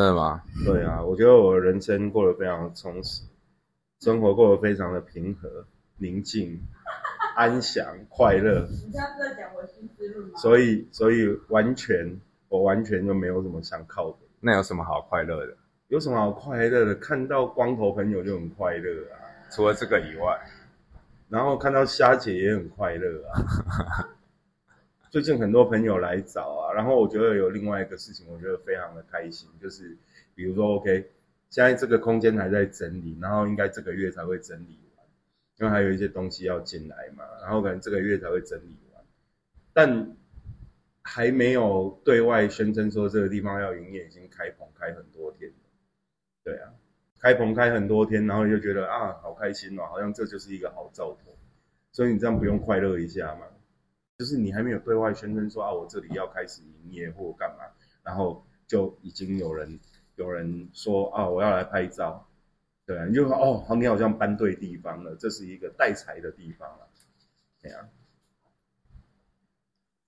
真的吗？对啊，我觉得我人生过得非常充实，生活过得非常的平和、宁静、安详、快乐。你现在是在讲我新思路吗？所以，所以完全，我完全就没有什么想靠的。那有什么好快乐的？有什么好快乐的？看到光头朋友就很快乐啊，除了这个以外，然后看到虾姐也很快乐啊。最近很多朋友来找啊，然后我觉得有另外一个事情，我觉得非常的开心，就是比如说，OK，现在这个空间还在整理，然后应该这个月才会整理完，因为还有一些东西要进来嘛，然后可能这个月才会整理完，但还没有对外宣称说这个地方要营业，已经开棚开很多天了，对啊，开棚开很多天，然后你就觉得啊，好开心哦，好像这就是一个好兆头，所以你这样不用快乐一下吗？就是你还没有对外宣称说啊，我这里要开始营业或干嘛，然后就已经有人有人说啊，我要来拍照，对啊，你就说哦，你好像搬对地方了，这是一个带财的地方了，对啊，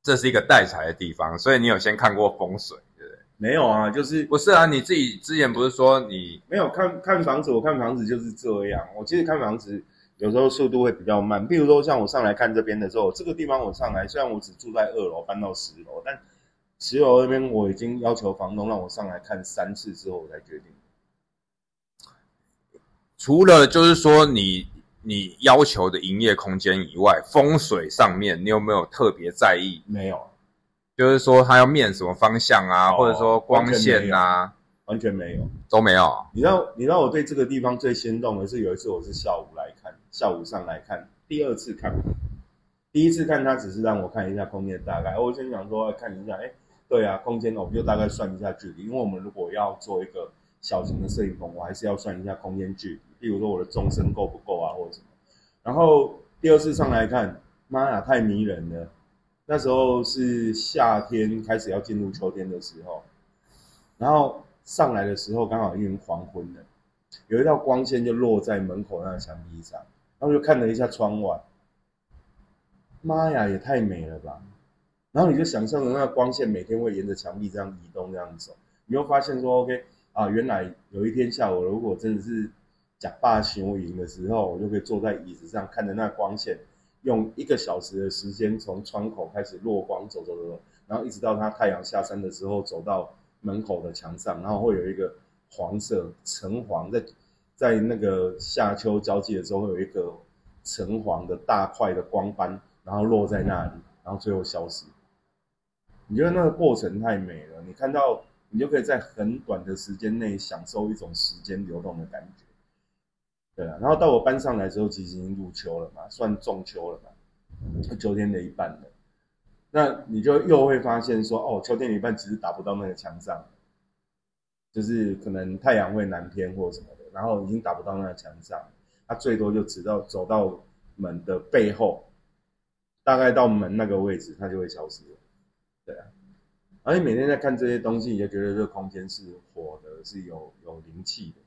这是一个带财的地方，所以你有先看过风水，对不对？没有啊，就是不是啊，你自己之前不是说你没有看看房子，我看房子就是这样，我其实看房子。有时候速度会比较慢，比如说像我上来看这边的时候，这个地方我上来，虽然我只住在二楼，搬到十楼，但十楼那边我已经要求房东让我上来看三次之后，我才决定。除了就是说你你要求的营业空间以外，风水上面你有没有特别在意？没有，就是说它要面什么方向啊，或者说光线啊，完全没有，都没有。你知道，你知道我对这个地方最心动的是有一次我是下午来看。下午上来看，第二次看，第一次看他只是让我看一下空间大概。我先想说看一下，哎，对啊，空间我们就大概算一下距离，因为我们如果要做一个小型的摄影棚，我还是要算一下空间距离，例如说我的纵深够不够啊，或者什么。然后第二次上来看，妈呀，太迷人了！那时候是夏天开始要进入秋天的时候，然后上来的时候刚好因为黄昏了，有一道光线就落在门口那个墙壁上。然后就看了一下窗外，妈呀，也太美了吧！然后你就想象着那个光线每天会沿着墙壁这样移动，这样走，你会发现说，OK 啊，原来有一天下午，如果真的是假霸行营的时候，我就可以坐在椅子上看着那光线，用一个小时的时间从窗口开始落光，走走走走，然后一直到它太阳下山的时候，走到门口的墙上，然后会有一个黄色橙黄在。在那个夏秋交际的时候，会有一个橙黄的大块的光斑，然后落在那里，然后最后消失。你觉得那个过程太美了？你看到，你就可以在很短的时间内享受一种时间流动的感觉。对啊，然后到我搬上来之后，其实已经入秋了嘛，算中秋了嘛，秋天的一半了。那你就又会发现说，哦，秋天的一半其实达不到那个墙上，就是可能太阳会南偏或什么的。然后已经打不到那个墙上，它最多就只到走到门的背后，大概到门那个位置，它就会消失了。对啊，而且每天在看这些东西，你就觉得这个空间是活的，是有有灵气的。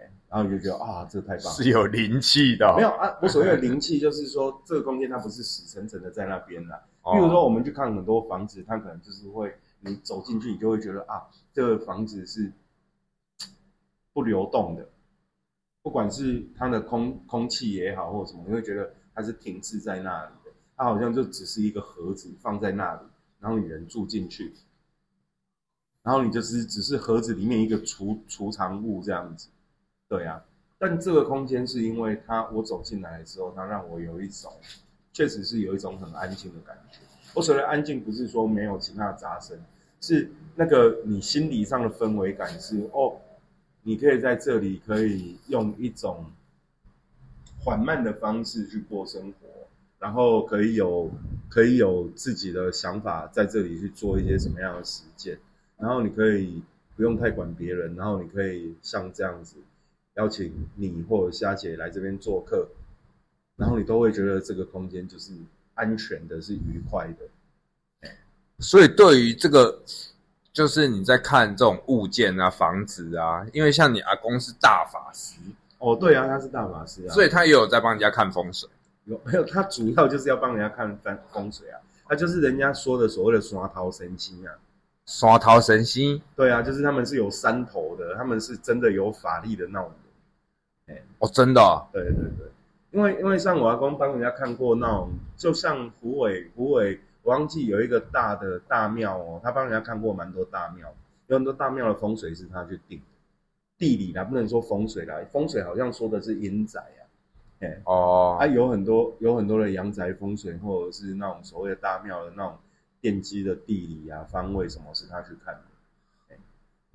哎，然后你就觉得啊，这太棒了，是有灵气的。没有啊，我所谓的 灵气就是说，这个空间它不是死沉沉的在那边的。比如说，我们去看很多房子，它可能就是会，你走进去，你就会觉得啊，这个房子是。不流动的，不管是它的空空气也好，或者什么，你会觉得它是停滞在那里的。它好像就只是一个盒子放在那里，然后你人住进去，然后你就是只是盒子里面一个储储藏物这样子。对啊，但这个空间是因为它，我走进来的时候，它让我有一种，确实是有一种很安静的感觉。我所谓安静，不是说没有其他的杂声，是那个你心理上的氛围感是哦。你可以在这里，可以用一种缓慢的方式去过生活，然后可以有可以有自己的想法，在这里去做一些什么样的实践，然后你可以不用太管别人，然后你可以像这样子邀请你或者虾姐来这边做客，然后你都会觉得这个空间就是安全的，是愉快的。所以对于这个。就是你在看这种物件啊、房子啊，因为像你阿公是大法师哦，对啊，他是大法师啊，所以他也有在帮人家看风水。有 没有？他主要就是要帮人家看风风水啊，他就是人家说的所谓的刷桃神星啊。山头神仙对啊，就是他们是有山头的，他们是真的有法力的那种人。哦，真的哦、对对对，因为因为像我阿公帮人家看过那种，就像虎尾虎尾，我忘记有一个大的大庙哦，他帮人家看过蛮多大庙，有很多大庙的风水是他去定的，地理啦，不能说风水啦，风水好像说的是阴宅啊，哎，哦，啊有很多有很多的阳宅风水或者是那种所谓的大庙的那种奠基的地理啊方位什么是他去看的。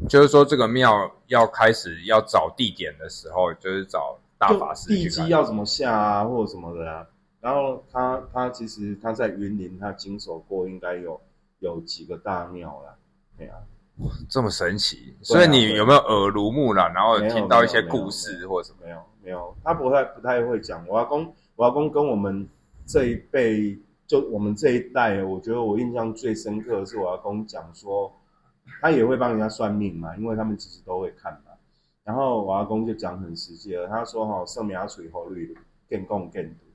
就是说这个庙要开始要找地点的时候，就是找大法师就地。基要怎么下啊，或者什么的啊。然后他他其实他在云林，他经手过应该有有几个大庙啦。对啊，这么神奇，所以你有没有耳濡目染，然后听到一些故事或者什么？没有没有，他不太不太会讲。我阿公我阿公跟我们这一辈，就我们这一代，我觉得我印象最深刻的是我阿公讲说，他也会帮人家算命嘛，因为他们其实都会看嘛。然后我阿公就讲很实际了，他说哈，圣苗水后绿更共更多。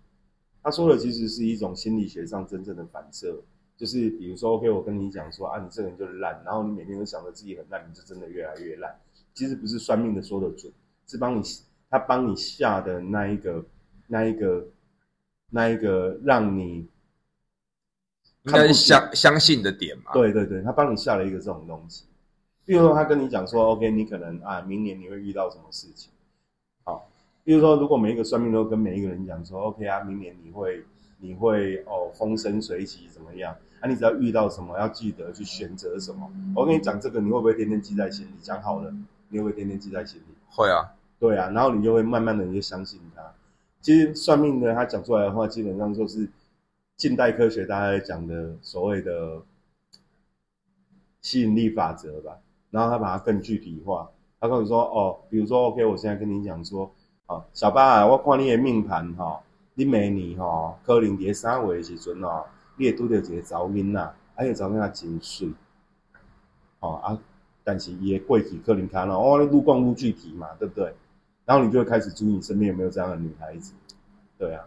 他说的其实是一种心理学上真正的反射，就是比如说，OK，我跟你讲说啊，你这个人就是烂，然后你每天都想着自己很烂，你就真的越来越烂。其实不是算命的说的准，是帮你他帮你下的那一个那一个那一个让你应该是看不相相信的点嘛。，对对对，他帮你下了一个这种东西。比如说，他跟你讲说，OK，你可能啊，明年你会遇到什么事情？好，比如说，如果每一个算命都跟每一个人讲说，OK 啊，明年你会你会哦风生水起怎么样？啊，你只要遇到什么，要记得去选择什么。我跟你讲这个，你会不会天天记在心里？讲好了，你会不会天天记在心里？会啊，对啊，然后你就会慢慢的你就相信他。其实算命的他讲出来的话，基本上就是近代科学大家在讲的所谓的吸引力法则吧。然后他把它更具体化，他跟你说哦，比如说 OK，我现在跟你讲说，哦，小巴啊，我看你的命盘哈、哦，你明年哈、哦，可能伫三月的时阵哦，你会拄到一个查某囡仔，啊，迄个查某囡仔真水，哦啊，但是伊的过去可能看了哦，你愈讲愈具体嘛，对不对？然后你就会开始注意你身边有没有这样的女孩子，对啊，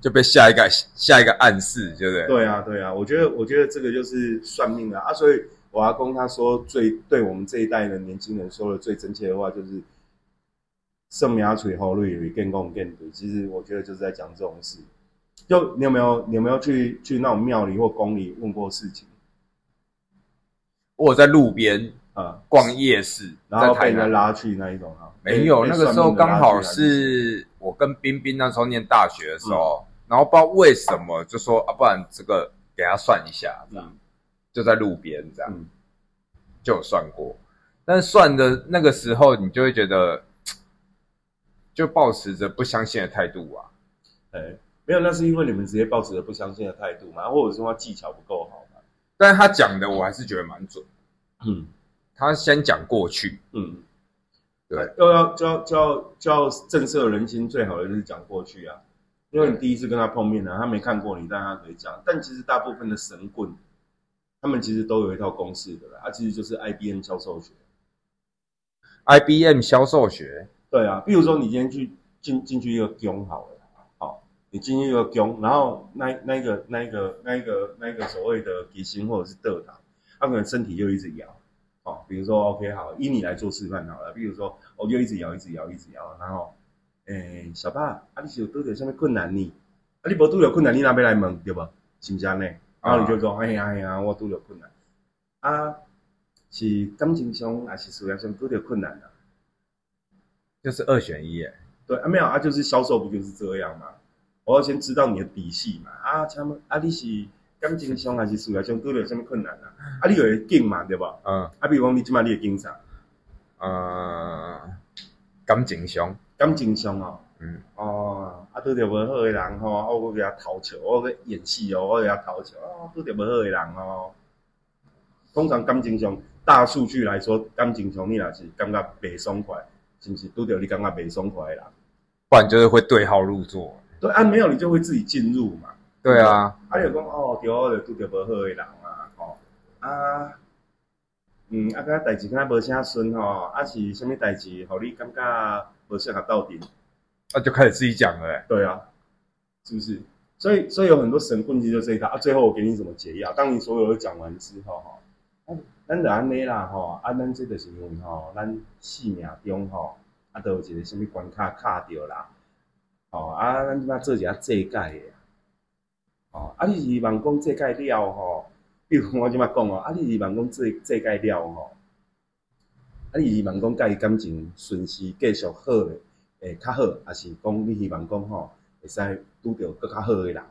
就被下一个下一个暗示，对不对？对啊，对啊，我觉得我觉得这个就是算命啊啊，所以我阿公他说最对我们这一代的年轻人说的最真切的话就是“圣苗垂后率更共更对”，其实我觉得就是在讲这种事。就你有没有你有没有去去那种庙里或宫里问过事情？我在路边啊？逛夜市，然后被人家拉去那一种啊？没有，那个时候刚好是我跟冰冰那时候念大学的时候，然后不知道为什么就说啊，不然这个给他算一下，这样、嗯。就在路边这样、嗯。就有算过，但是算的那个时候你就会觉得，就抱持着不相信的态度啊。哎，没有，那是因为你们直接抱持着不相信的态度嘛，或者说他技巧不够好嘛？但是他讲的我还是觉得蛮准，嗯他先讲过去，嗯，对，要要就要就要就要震慑人心，最好的就是讲过去啊，因为你第一次跟他碰面呢、他没看过你，但他可以讲。但其实大部分的神棍，他们其实都有一套公式的啦，啊，其实就是 IBM 销售学。IBM 销售学，对啊，比如说你今天去进进去一个宫好了，好，你进去一个宫，然后那那个那个那个那个所谓的吉星或者是德堂，他可能身体就一直摇，哦，比如说 OK 好，以你来做示范好了，比如说我就一直摇一直摇一直摇，然后，诶，小爸，啊你是有拄着什么困难呢？啊你无拄着困难，你哪要来问对不？是不是安尼？然后你就说，哎呀哎呀，我拄着困难，啊，是感情上还是事业上拄着困难啊？就是二选一，哎，对啊，没有啊，就是销售不就是这样嘛？我要先知道你的底细嘛。啊，他们啊，你是感情上还是事业上都有什么困难啊？啊，你有会紧嘛，对吧？嗯啊，比如讲你即摆你会紧啥？呃，感情上，感情上哦，嗯，哦，啊，拄着无好诶人吼，啊我给他讨笑，我去演戏哦，我给他讨笑，啊，拄着无好诶人哦。通常感情上，大数据来说，感情上你若是感觉袂爽快，是不是拄着你感觉袂爽快的人？不然就是会对号入座。对啊，没有你就会自己进入嘛。对啊，啊，你就讲哦，对，我就拄着无好的人啊，吼、啊，嗯，啊，个代志敢无啥顺吼，啊是啥物代志，互你感觉无适合到底？那就开始自己讲了、欸，对啊，是不是？所以，所以有很多神棍其实就这一套啊。最后我给你怎么解药？当你所有都讲完之后，哈，咱就安尼啦吼，啊，咱即就是因为吼，咱生命中吼，啊，都有一个什物关卡卡着啦，吼，啊，咱即摆做一下制解的，吼，啊，你是望讲制解了吼，比如我即摆讲哦，啊，你是望讲制制解了吼，啊，你是望讲甲伊感情顺势继续好诶，会较好，还是讲你希望讲吼，会使拄着更较好诶人？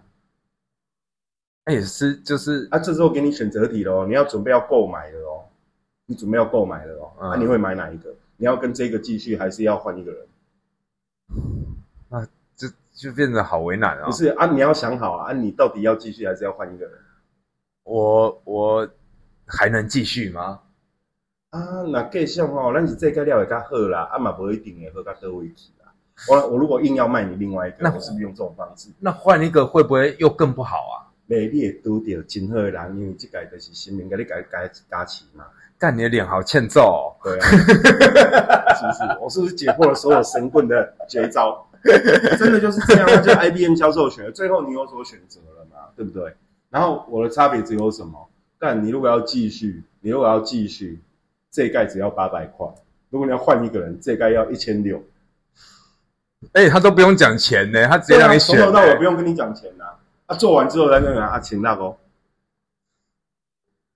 那也是就是啊，这时候给你选择题喽，你要准备要购买了哦，你准备要购买了哦，嗯啊，你会买哪一个？你要跟这个继续，还是要换一个人？就就变得好为难啊不。是啊，你要想好啊，啊，你到底要继续还是要换一个人？我我还能继续吗？啊，那继续吼，咱是这个料会较好啦，啊嘛无一定会好到倒位去啦。我我如果硬要卖你另外一个，那我是不是用这种方式？那换一个会不会又更不好啊？袂，你会拄到真好的人，因为这个就是神明给你加加加持嘛。但你的脸好欠揍、哦。对啊，是不是？我是不是解破了所有神棍的绝招？真的就是这样，那就 IBM 销售权，最后你有所选择了嘛，对不对？然后我的差别只有什么？但你如果要继续，你如果要继续，这一盖只要八百块，如果你要换一个人，这一盖要一千六。哎、他都不用讲钱呢，他直接让你选、从头到尾欸不用跟你讲钱呐、啊。做完之后再跟你讲啊，钱那个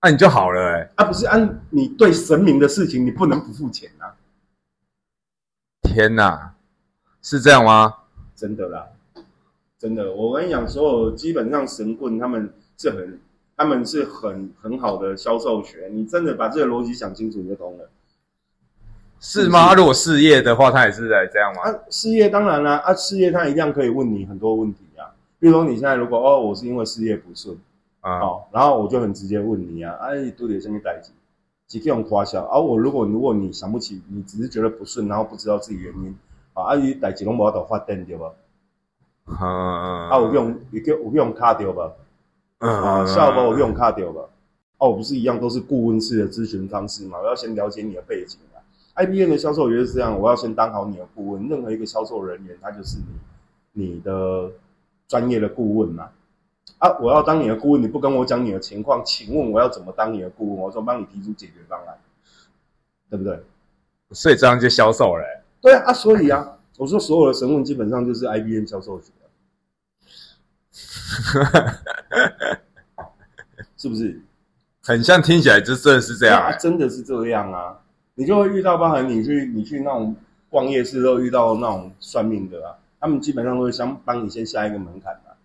那、你就好了哎、啊，不是按你对神明的事情，你不能不付钱啊，天哪，是这样吗？真的啦，真的。我跟你讲，所有基本上神棍他们是很，他们是很很好的销售学。你真的把这个逻辑想清楚，你就懂了。是吗？如果事业的话，他也是在这样吗？啊，事业当然啦，啊，事业他一样可以问你很多问题啊。比如说你现在如果哦，我是因为事业不顺，啊、哦，然后我就很直接问你啊，哎，都有什么代志？几用花销啊？我如果如果你想不起，你只是觉得不顺，然后不知道自己原因，啊，啊，伊代志拢无法度发展对吧？嗯嗯啊，有用有叫有用卡掉吧？嗯啊，下包有用卡掉吧？哦，我不是一样都是顾问式的咨询方式嘛？我要先了解你的背景啊。IBM 的销售也是这样，我要先当好你的顾问。任何一个销售人员，他就是你你的专业的顾问嘛。啊，我要当你的顾问，你不跟我讲你的情况，请问我要怎么当你的顾问？我说帮你提出解决方案，对不对？所以这样就销售了、欸。对啊，啊，所以啊，我说所有的神问基本上就是 IBM 销售学，是不是？很像听起来就真的是这样、啊欸。真的是这样啊！你就会遇到，包含你去你去那种逛夜市都遇到那种算命的啊，他们基本上都会想帮你先下一个门槛啊。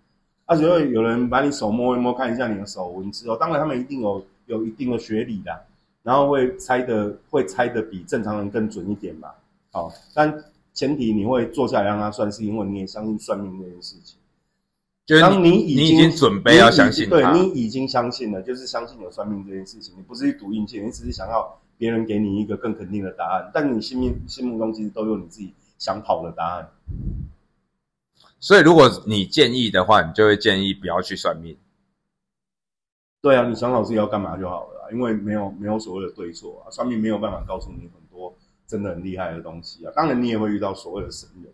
而且会有人把你手摸一摸，看一下你的手纹之后，当然他们一定有有一定的学理的，然后会猜的会猜的比正常人更准一点嘛。好，但前提你会坐下来让他算，是因为你也相信算命这件事情。就是当你已经准备要相信，对你已经相信了，就是相信有算命这件事情，你不是去赌运气，你只是想要别人给你一个更肯定的答案，但你心里心目中其实都有你自己想跑的答案。所以如果你建议的话，你就会建议不要去算命。对啊，你想好自己要干嘛就好了、因为没有没有所谓的对错啊，算命没有办法告诉你很多真的很厉害的东西啊。当然你也会遇到所谓的神人，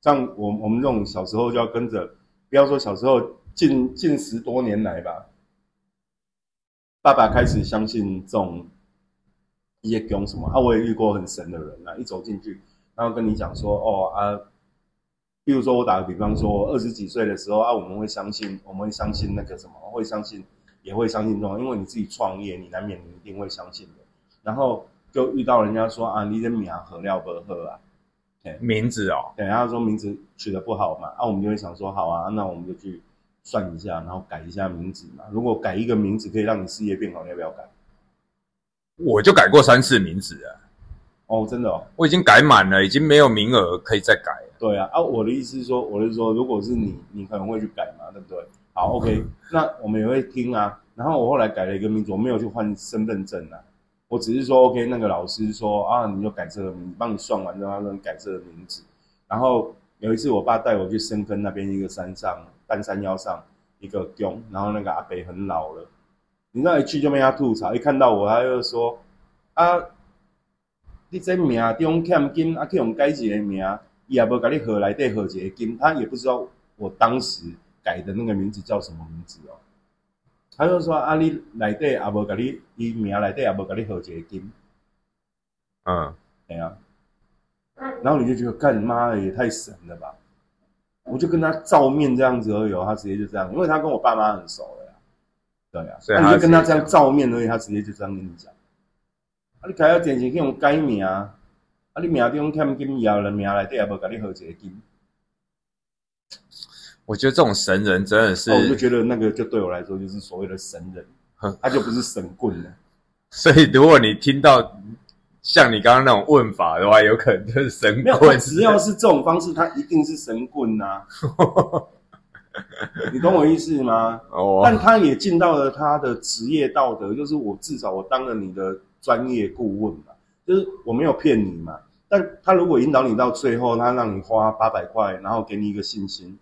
像我我们这种小时候就要跟着，不要说小时候近近十多年来吧，爸爸开始相信这种一些什么啊，我也遇过很神的人啊，一走进去，然后跟你讲说哦啊，比如说我打个比方说，二十几岁的时候啊，我们会相信，我们会相信那个什么，会相信，也会相信这种，因为你自己创业，你难免你一定会相信的。然后就遇到人家说啊，你的名何料不喝啊，名字哦，对，他说名字取得不好嘛，啊，我们就会想说，好啊，那我们就去算一下，然后改一下名字嘛。如果改一个名字可以让你事业变好，你要不要改？我就改过三次名字啊，哦，真的哦，我已经改满了，已经没有名额可以再改了。对啊，啊，我的意思是说，我是说，如果是你，你可能会去改嘛，对不对？好，OK，那我们也会听啊。然后我后来改了一个名字，我没有去换身份证啊，我只是说 OK，那个老师说啊，你就改这个名字，帮你算完之后，他说你改这个名字。然后有一次，我爸带我去深坑那边一个山上，半山腰上一个宫，然后那个阿伯很老了，你知道一去就被他吐槽，一看到我他就说啊，你这名中欠金，啊去用改一个名，伊也无甲你号内底号一个金，他也不知道我当时改的那个名字叫什么名字哦。他就说啊，你内底也无甲你，伊名内底也无甲你合一个金，嗯，对啊。然后你就觉得干妈的也太神了吧！我就跟他照面这样子而已哦，他直接就这样，因为他跟我爸妈很熟了呀，对啊，所以你就跟他这样照面而已，他直接就这样跟你讲。啊，你改要电视去用改名，啊，你命中欠金以后，人命内底也无甲你合一个金，我觉得这种神人真的是哦，我就觉得那个就对我来说就是所谓的神人哼，他就不是神棍了。所以如果你听到像你刚刚那种问法的话，有可能就是神棍。只要是这种方式，他一定是神棍呐、你懂我意思吗？哦，但他也尽到了他的职业道德，就是我至少我当了你的专业顾问嘛，就是我没有骗你嘛。但他如果引导你到最后，他让你花八百块，然后给你一个信心，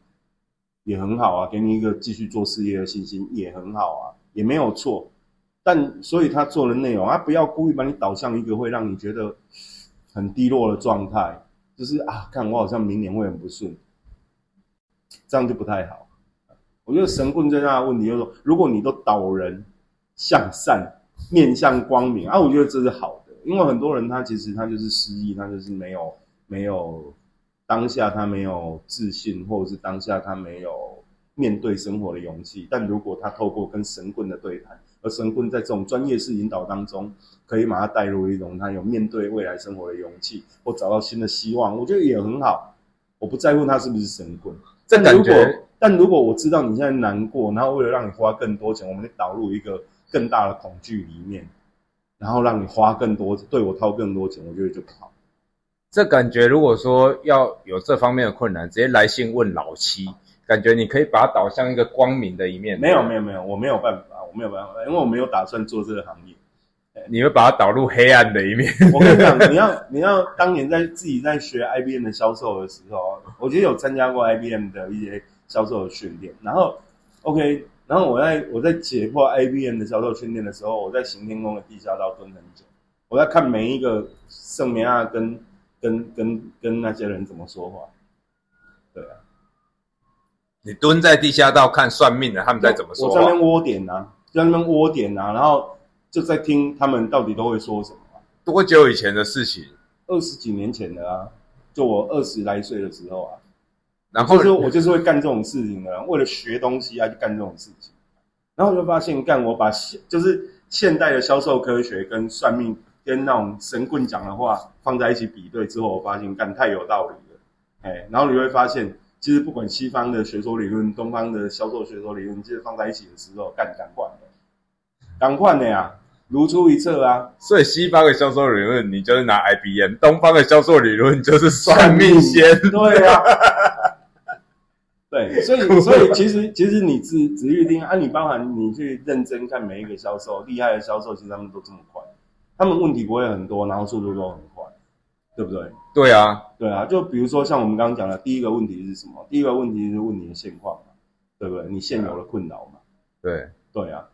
也很好啊，给你一个继续做事业的信心也很好啊，也没有错。但所以他做的内容，他不要故意把你导向一个会让你觉得很低落的状态，就是啊，看我好像明年会很不顺，这样就不太好。我觉得神棍最大的问题就是说，如果你都导人向善、面向光明啊，我觉得这是好，因为很多人他其实他就是失忆，他就是没有没有当下他没有自信，或者是当下他没有面对生活的勇气。但如果他透过跟神棍的对谈，而神棍在这种专业式引导当中，可以把他带入一种他有面对未来生活的勇气，或找到新的希望，我觉得也很好。我不在乎他是不是神棍，这感但如果觉，但如果我知道你现在难过，然后为了让你花更多钱，我们就导入一个更大的恐惧里面，然后让你花更多，对我掏更多钱，我觉得就不好。这感觉，如果说要有这方面的困难，直接来信问老七，感觉你可以把它导向一个光明的一面。没有没有没有，我没有办法，我没有办法，因为我没有打算做这个行业。你会把它导入黑暗的一面。我跟你讲，你要你要当年在自己在学 IBM 的销售的时候，我觉得有参加过 IBM 的一些销售的训练，然后 OK，然后我在我在解破 IBM 的销售训练的时候，我在行天宫的地下道蹲很久，我在看每一个圣梅亚跟跟跟跟那些人怎么说话，对啊，你蹲在地下道看算命的，他们在怎么说话？我在那边窝点啊，在那边窝点啊，然后就在听他们到底都会说什么啊、多久以前的事情？二十几年前的啊，就我二十来岁的时候啊。然后就是我就是会干这种事情的人，为了学东西啊，就干这种事情。然后我就发现，干我把现就是现代的销售科学跟算命跟那种神棍讲的话放在一起比对之后，我发现干太有道理了。哎，然后你会发现，其实不管西方的学说理论、东方的销售学说理论，其实放在一起的时候，干赶快的，赶快的呀，如出一辙啊。所以西方的销售理论，你就是拿 IBM；东方的销售理论就是算命先。对啊，对，所以 所以其实其实你只只预定啊，你包含你去认真看每一个销售，厉害的销售其实他们都这么快，他们问题不会很多，然后速度都很快，对不对？对啊，对啊，就比如说像我们刚刚讲的，第一个问题是什么？第一个问题是问你的现况嘛，对不对？你现有的困扰嘛，对，对啊，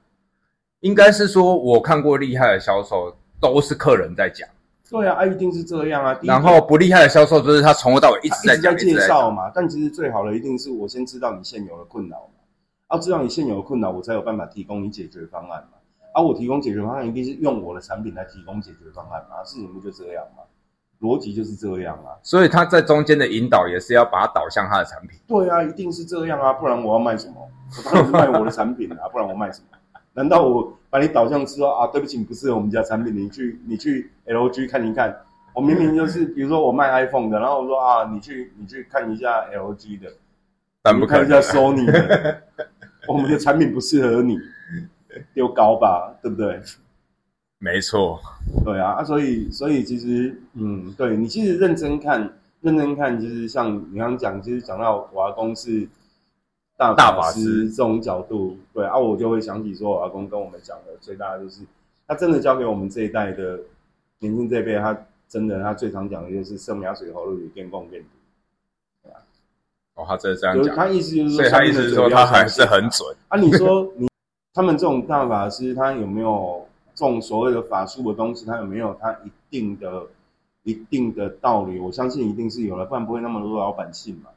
应该是说我看过厉害的销售，都是客人在讲，对啊，啊一定是这样啊。然后不厉害的销售就是他从头到尾一直在介。绍嘛。但其实最好的一定是我先知道你现有的困扰嘛，要知道你现有的困扰，我才有办法提供你解决方案嘛。而、我提供解决方案一定是用我的产品来提供解决方案嘛，事情不就这样嘛？逻辑就是这样啊。所以他在中间的引导也是要把它导向他的产品。对啊，一定是这样啊，不然我要卖什么？我当然是卖我的产品啊，不然我卖什么？难道我把你导向说啊，对不起，你不适合我们家产品，你去你去 LG 看一看。我明明就是，比如说我卖 iPhone 的，然后我说啊，你去你去看一下 LG 的，但不看一下 Sony 的，我们的产品不适合你，丢高吧，对不对？没错，对啊，啊，所以所以其实，嗯，对你其实认真看，认真看，其实像你刚刚讲，其实讲到我阿公是大大法师师这种角度，对啊，我就会想起说，我阿公跟我们讲的最大的就是，他真的教给我们这一代的年轻这一辈，他真的他最常讲的就是生命水喉里变共变毒，哦，他真的这样就是讲，他意思就是说，所以他意思是说他还是很准。啊，你说你他们这种大法师，他有没有这种所谓的法术的东西？他有没有他一定的、一定的道理？我相信一定是有了，不然不会那么多老百姓嘛。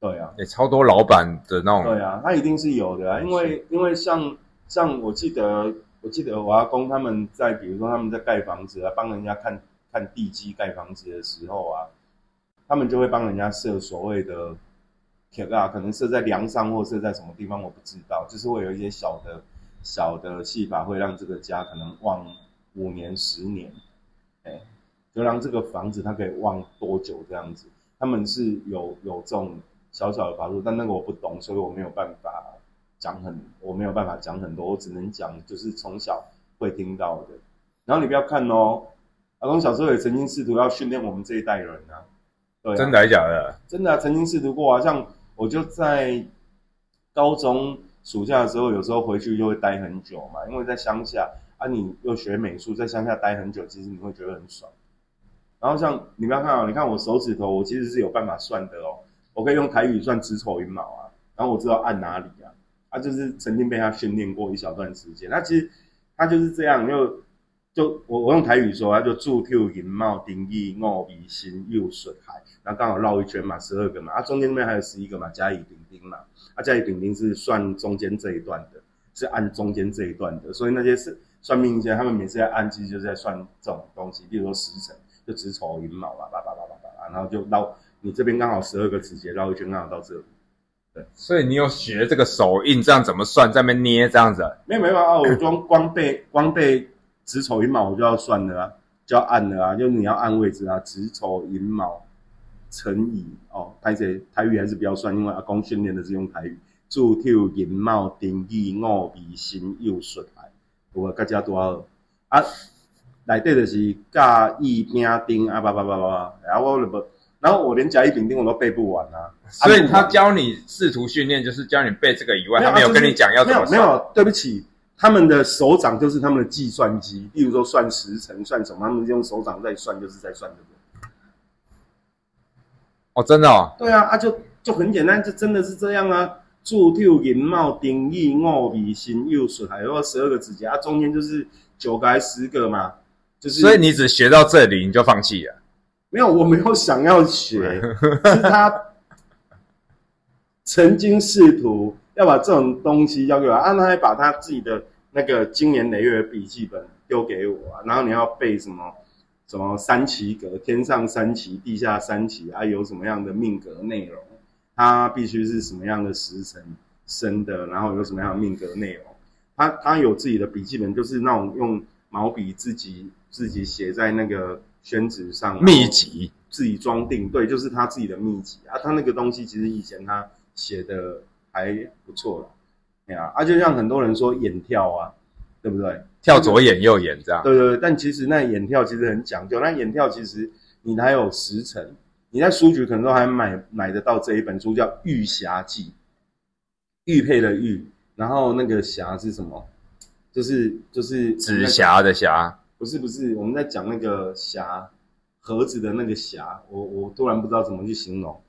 对啊，也超多老板的那种，对啊，他一定是有的啊，因为因为像像我记得，我记得我阿公他们在，比如说他们在盖房子啊，帮人家看看地基盖房子的时候啊，他们就会帮人家设所谓的铁啊，可能设在梁上或设在什么地方，我不知道，就是会有一些小的小的戏法，会让这个家可能旺五年、十年，哎，就让这个房子它可以旺多久这样子。他们是有有这种小小的法术，但那个我不懂，所以我没有办法讲很，我没有办法讲很多，我只能讲就是从小会听到的。然后你不要看哦，阿公小时候也曾经试图要训练我们这一代人啊，对啊，真的还假的？真的、啊、曾经试图过啊，像我就在高中暑假的时候，有时候回去就会待很久嘛，因为在乡下啊，你又学美术，在乡下待很久，其实你会觉得很爽。然后像你不要看啊，你看我手指头，我其实是有办法算的哦，我可以用台语算子丑寅卯啊，然后我知道按哪里啊，啊，就是曾经被他训练过一小段时间。那其实他就是这样，就就我我用台语说，他就祝 Q 寅卯丁义戊比辛又水亥，然后刚好绕一圈嘛，十二个嘛，啊，中间那边还有十一个嘛，甲乙丙丁嘛，啊，甲乙丙丁是算中间这一段的，是按中间这一段的，所以那些是算命先生他们每次在按，其实就在算这种东西，比如说时辰。就子丑寅卯啊，叭叭叭叭叭，然后就绕你这边刚好十二个指节绕一圈，刚好到这里。对，所以你有学这个手印，这样怎么算，在那边捏这样子？没有没有啊，我光光背光背子丑寅卯，我就要算了啊，就要按了啊，就你要按位置啊，子丑寅卯乘以哦，台谁台语还是不要算，因为阿公训练的是用台语。祝跳寅卯丁乙戊比辛酉戌亥，我各加多少啊？内底就是甲乙丙丁啊，叭叭叭叭，然后我不，然后我连甲乙丙丁我都背不完啊。所以他教你试图训练，就是教你背这个以外，他没有跟你讲要怎么没有，没有，对不起，他们的手掌就是他们的计算机，例如说算时辰、算什么，他们用手掌在算，就是在算这个。哦，真的哦。对啊，啊就就很简单，就真的是这样啊。柱六银帽丁义戊比辛酉戌亥，然后十二个指甲，啊中间就是九个还十个嘛。就是，所以你只学到这里你就放弃了？没有，我没有想要学，是他曾经试图要把这种东西交给我，啊，他还把他自己的那个经年累月的笔记本丢给我，然后你要背什么什么三奇格，天上三奇，地下三奇，啊，有什么样的命格内容，他必须是什么样的时辰生的，然后有什么样的命格内容，他他有自己的笔记本，就是那种用毛笔自己。自己写在那个宣纸上，秘籍自己装订，对，就是他自己的秘籍啊。他那个东西其实以前他写的还不错了，对啊。啊，就像很多人说眼跳啊，对不对？跳左眼右眼这样。对对对，但其实那眼跳其实很讲究。那眼跳其实你还有时辰，你在书局可能都还买买得到这一本书，叫《玉匣记》，玉佩的玉，然后那个匣是什么？就是就是紫霞的霞。不是不是，我们在讲那个匣盒子的那个匣，我我突然不知道怎么去形容。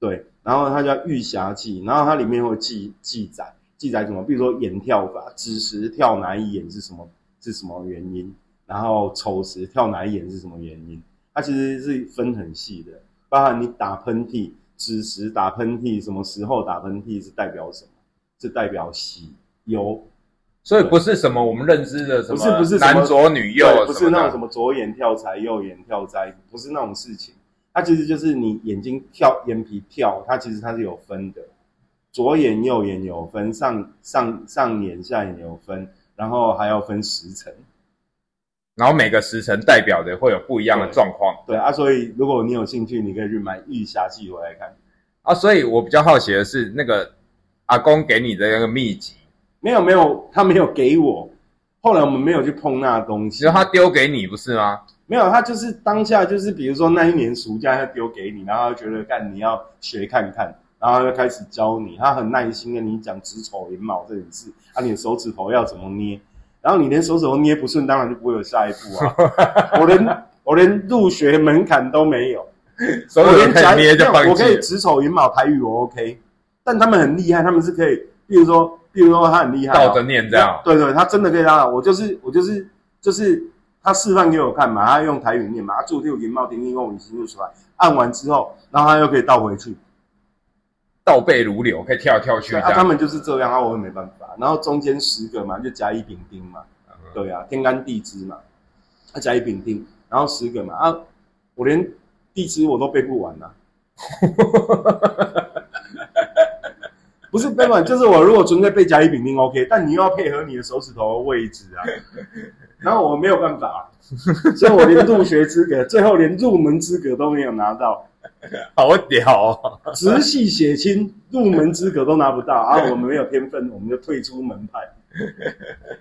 对，然后它叫《玉匣记》，然后它里面会记记载记载什么？比如说眼跳法，子时跳哪一眼是什么是什么原因？然后丑时跳哪一眼是什么原因？它其实是分很细的，包含你打喷嚏，子时打喷嚏，什么时候打喷嚏是代表什么？是代表喜忧。所以不是什么我们认知的什么，不是不是男左女右，不是那种什么左眼跳财，右眼跳灾，不是那种事情。它其实就是你眼睛跳，眼皮跳，它其实它是有分的，左眼右眼有分，上上上眼下眼有分，然后还要分时辰，然后每个时辰代表的会有不一样的状况。对啊，所以如果你有兴趣，你可以去买《玉匣记》回来看啊。所以我比较好奇的是，那个阿公给你的那个秘籍。没有没有，他没有给我。后来我们没有去碰那东西。只是他丢给你，不是吗？没有，他就是当下就是，比如说那一年暑假他丢给你，然后他觉得干你要学看看，然后就开始教你。他很耐心跟你讲子丑寅卯这件事，啊，你的手指头要怎么捏，然后你连手指头捏不顺，当然就不会有下一步啊。我连我连入学门槛都没有，我连夹捏就我可以子丑寅卯台语我 OK，但他们很厉害，他们是可以，比如说。比如说他很厉害，倒着念这样，对对，他真的可以这样。我就是我就是就是他示范给我看嘛，他用台语念嘛，他注定银帽丁丁用五星就出来，按完之后，然后他又可以倒回去。倒背如流，可以跳来跳去对啊，他。们就是这样啊，我也没办法。然后中间十个嘛，就甲乙丙丁嘛，对啊，天干地支嘛，啊甲乙丙丁，然后十个嘛啊，我连地支我都背不完啊。不是背不完，就是我如果纯粹背甲乙丙丁 OK，但你又要配合你的手指头的位置啊，然后我没有办法，所以我连入学资格，最后连入门资格都没有拿到。好屌哦！直系血亲入门资格都拿不到啊！我们没有天分，我们就退出门派。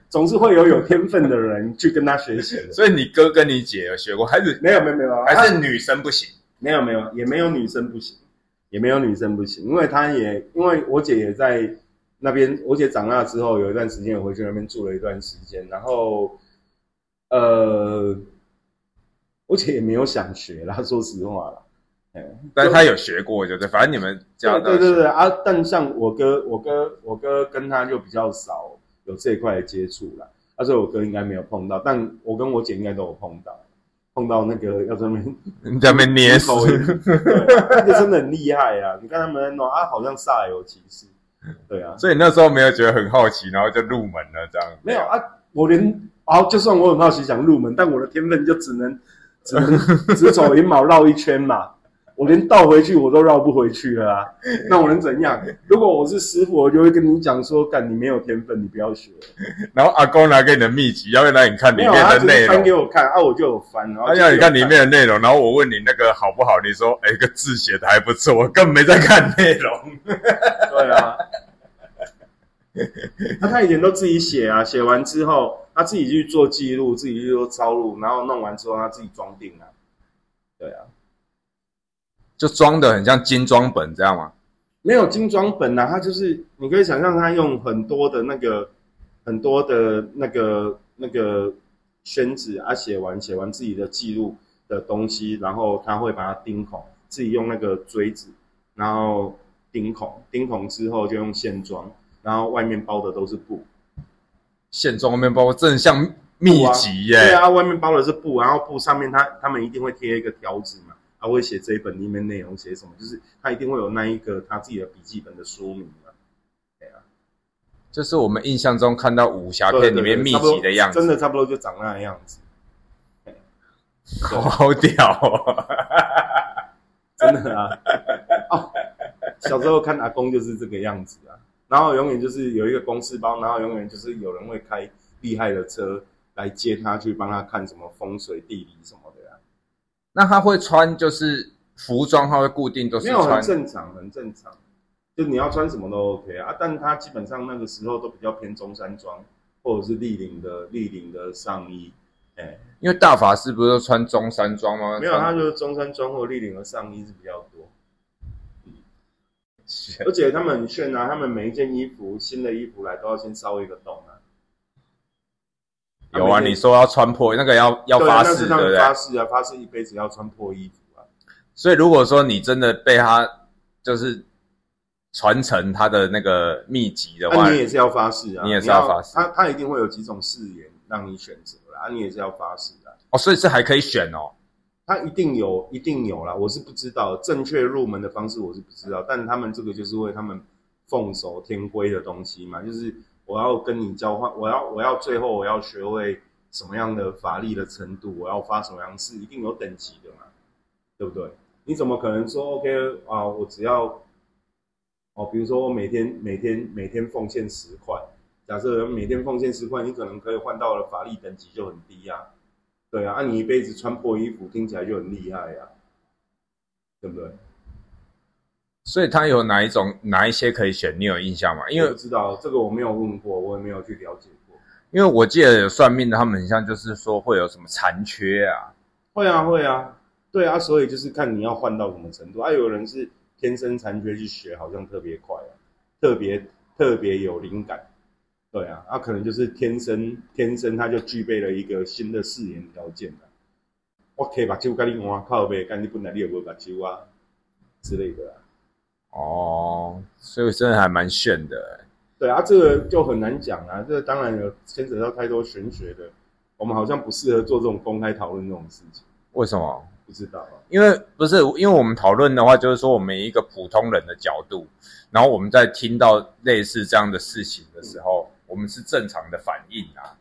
总是会有有天分的人去跟他学习的。所以你哥跟你姐有学过，还是没有没有没有，还是女生不行？没有没有，也没有女生不行，也没有女生不行，因为她也因为我姐也在那边，我姐长大之后有一段时间也回去那边住了一段时间，然后呃，我姐也没有想学啦，说实话啦。哎但是他有学过，就对，反正你们家对对对对啊！但像我哥，我哥，我哥跟他就比较少有这一块的接触啦。啊，所以我哥应该没有碰到，但我跟我姐应该都有碰到，碰到那个要在那边 你在那边捏死，口音，对，那个真的很厉害啊！你看他们弄啊，好像煞有其事，对啊，所以那时候没有觉得很好奇，然后就入门了这样。没有啊，我连啊，就算我很好奇想入门，但我的天分就只能只能 只走一毛绕一圈嘛。我连倒回去我都绕不回去了啊！那我能怎样？如果我是师傅，我就会跟你讲说：“干，你没有天分，你不要学。然后阿公拿给你的秘籍，要让你看”里面的内容翻给。我看啊，我就有翻，然后他要你看里面的内容，然后我问你那个好不好，你说哎，个字写的还不错，我根本没在看内容。对啊。那他以前都自己写啊，写完之后他自己去做记录，自己去做抄录，然后弄完之后他自己装订啊。对啊，就装的很像精装本这样吗？没有精装本啊，它就是你可以想象他用很多的那个很多的那个那个宣纸啊，写完写完自己的记录的东西，然后他会把它钉孔，自己用那个锥子，然后钉孔，钉孔之后就用线装，然后外面包的都是布，线装外面包真的像秘籍耶、对啊，外面包的是布，然后布上面他他们一定会贴一个条子嘛，他会写这一本里面内容写什么，就是他一定会有那一个他自己的笔记本的说明啊。对啊，就是我们印象中看到武侠片里面秘籍的样子，真的差不多就长那样子，好屌哦！真的啊。哦，小时候看阿公就是这个样子啊，然后永远就是有一个公事包，然后永远就是有人会开厉害的车来接他去帮他看什么风水地理什么。那他会穿就是服装，他会固定都是没有很穿正常，很正常。就你要穿什么都 OK 啊，但他基本上那个时候都比较偏中山装，或者是立领的立领的上衣，哎、因为大法师不是都穿中山装吗？没有，他就是中山装或立领的上衣是比较多。而且他们很炫啊，他们每一件衣服新的衣服来都要先烧一个洞啊。有啊，你说要穿破那个要要发誓，对不对？发誓啊，发誓一辈子要穿破衣服啊。所以如果说你真的被他就是传承他的那个秘籍的那、话，你也是要发誓啊，你也是要发誓他他一定会有几种誓言让你选择啦，啊，你也是要发誓啊。哦，所以这还可以选哦。他一定有，一定有啦，我是不知道正确入门的方式，我是不知道，但他们这个就是为他们奉守天规的东西嘛，就是我要跟你交换，我要我要最后我要学会什么样的法力的程度，我要发什么样誓，一定有等级的嘛，对不对？你怎么可能说 OK 啊？我只要哦，比如说我每天每天每天奉献十块，假设每天奉献十块，你可能可以换到的法力等级就很低呀、对啊，啊，你一辈子穿破衣服，听起来就很厉害呀、对不对？所以他有哪一种哪一些可以选？你有印象吗？因为我不知道这个我没有问过，我也没有去了解过。因为我记得有算命的，他们很像就是说会有什么残缺啊，会啊，会啊，对啊，所以就是看你要换到什么程度啊。有人是天生残缺去学，好像特别快啊，特别特别有灵感。对啊，啊，可能就是天生天生他就具备了一个新的誓言条件啊。我可以把酒跟你换靠呗，干你本来你有没有把酒啊之类的啊。哦，所以真的还蛮炫的欸。对啊，这个就很难讲啊，这个当然有牵扯到太多玄学的，我们好像不适合做这种公开讨论这种事情。为什么？不知道啊。因为不是，因为我们讨论的话，就是说我们以一个普通人的角度，然后我们在听到类似这样的事情的时候，我们是正常的反应啊。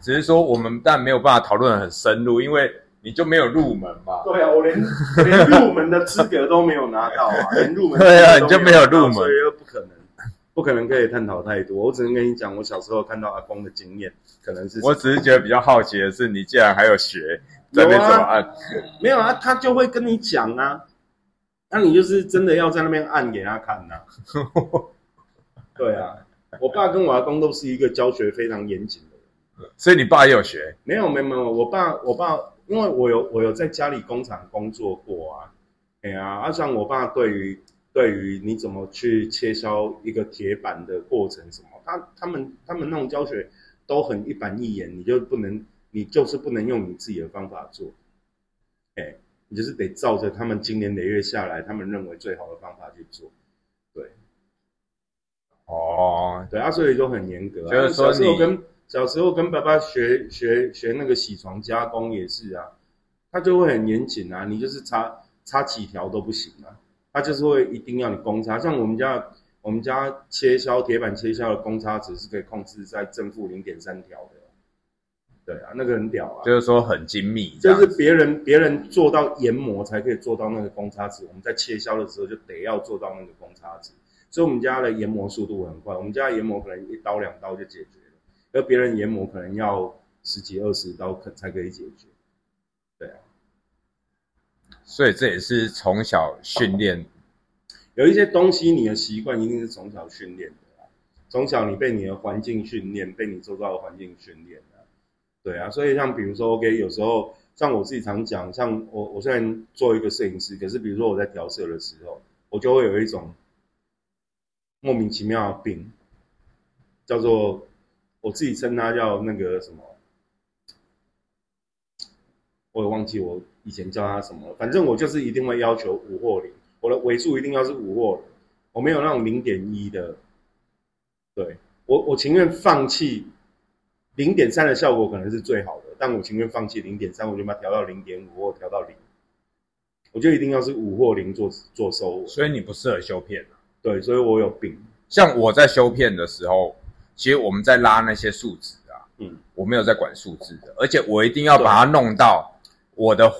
只是说我们但没有办法讨论得很深入，因为你就没有入门嘛。对啊，我连 连入门的资格都没有拿到啊，连入门对啊你就没有入门所以又不可能，不可能可以探讨太多。我只能跟你讲，我小时候看到阿公的经验，可能是我只是觉得比较好奇的是，你竟然还有学在那边怎么按，没有啊，他就会跟你讲啊，那你就是真的要在那边按给他看呐、对啊，我爸跟我阿公都是一个教学非常严谨的人。所以你爸也有学。没有没有没有，我爸我爸，因为我有我有在家里工厂工作过啊，哎呀、啊，像我爸对于对于你怎么去切削一个铁板的过程什么，他他们他们那种教学都很一板一眼，你就不能你就是不能用你自己的方法做，哎，你就是得照着他们经年累月下来他们认为最好的方法去做，对。哦，对啊，所以就很严格、啊。就是说你小时候跟小时候跟爸爸学学学那个铣床加工也是啊，他就会很严谨啊，你就是差差几条都不行啊，他就是会一定要你公差。像我们家我们家切削铁板切削的公差值是可以控制在正负零点三条的，对啊，那个很屌啊。就是说很精密就是别人别人做到研磨才可以做到那个公差值，我们在切削的时候就得要做到那个公差值，所以我们家的研磨速度很快，我们家研磨可能一刀两刀就解决了，而别人研磨可能要十几二十刀可才可以解决。对啊所以这也是从小训练。有一些东西你的习惯一定是从小训练的啦，从小你被你的环境训练，被你周遭的环境训练的，对啊，所以像比如说，OK，有时候像我自己常讲，像我我虽然做一个摄影师，可是比如说我在调色的时候，我就会有一种莫名其妙的病，叫做我自己称它叫那个什么，我也忘记我以前叫它什么了，反正我就是一定会要求五或零，我的尾数一定要是五或零，我没有那种零点一的，对。我我情愿放弃零点三的效果可能是最好的，但我情愿放弃零点三，我就把它调到零点五或调到零，我就一定要是五或零做做收尾，所以你不适合修片。啊。对，所以我有病，像我在修片的时候，其实我们在拉那些数值啊，嗯，我没有在管数字的，而且我一定要把它弄到我的，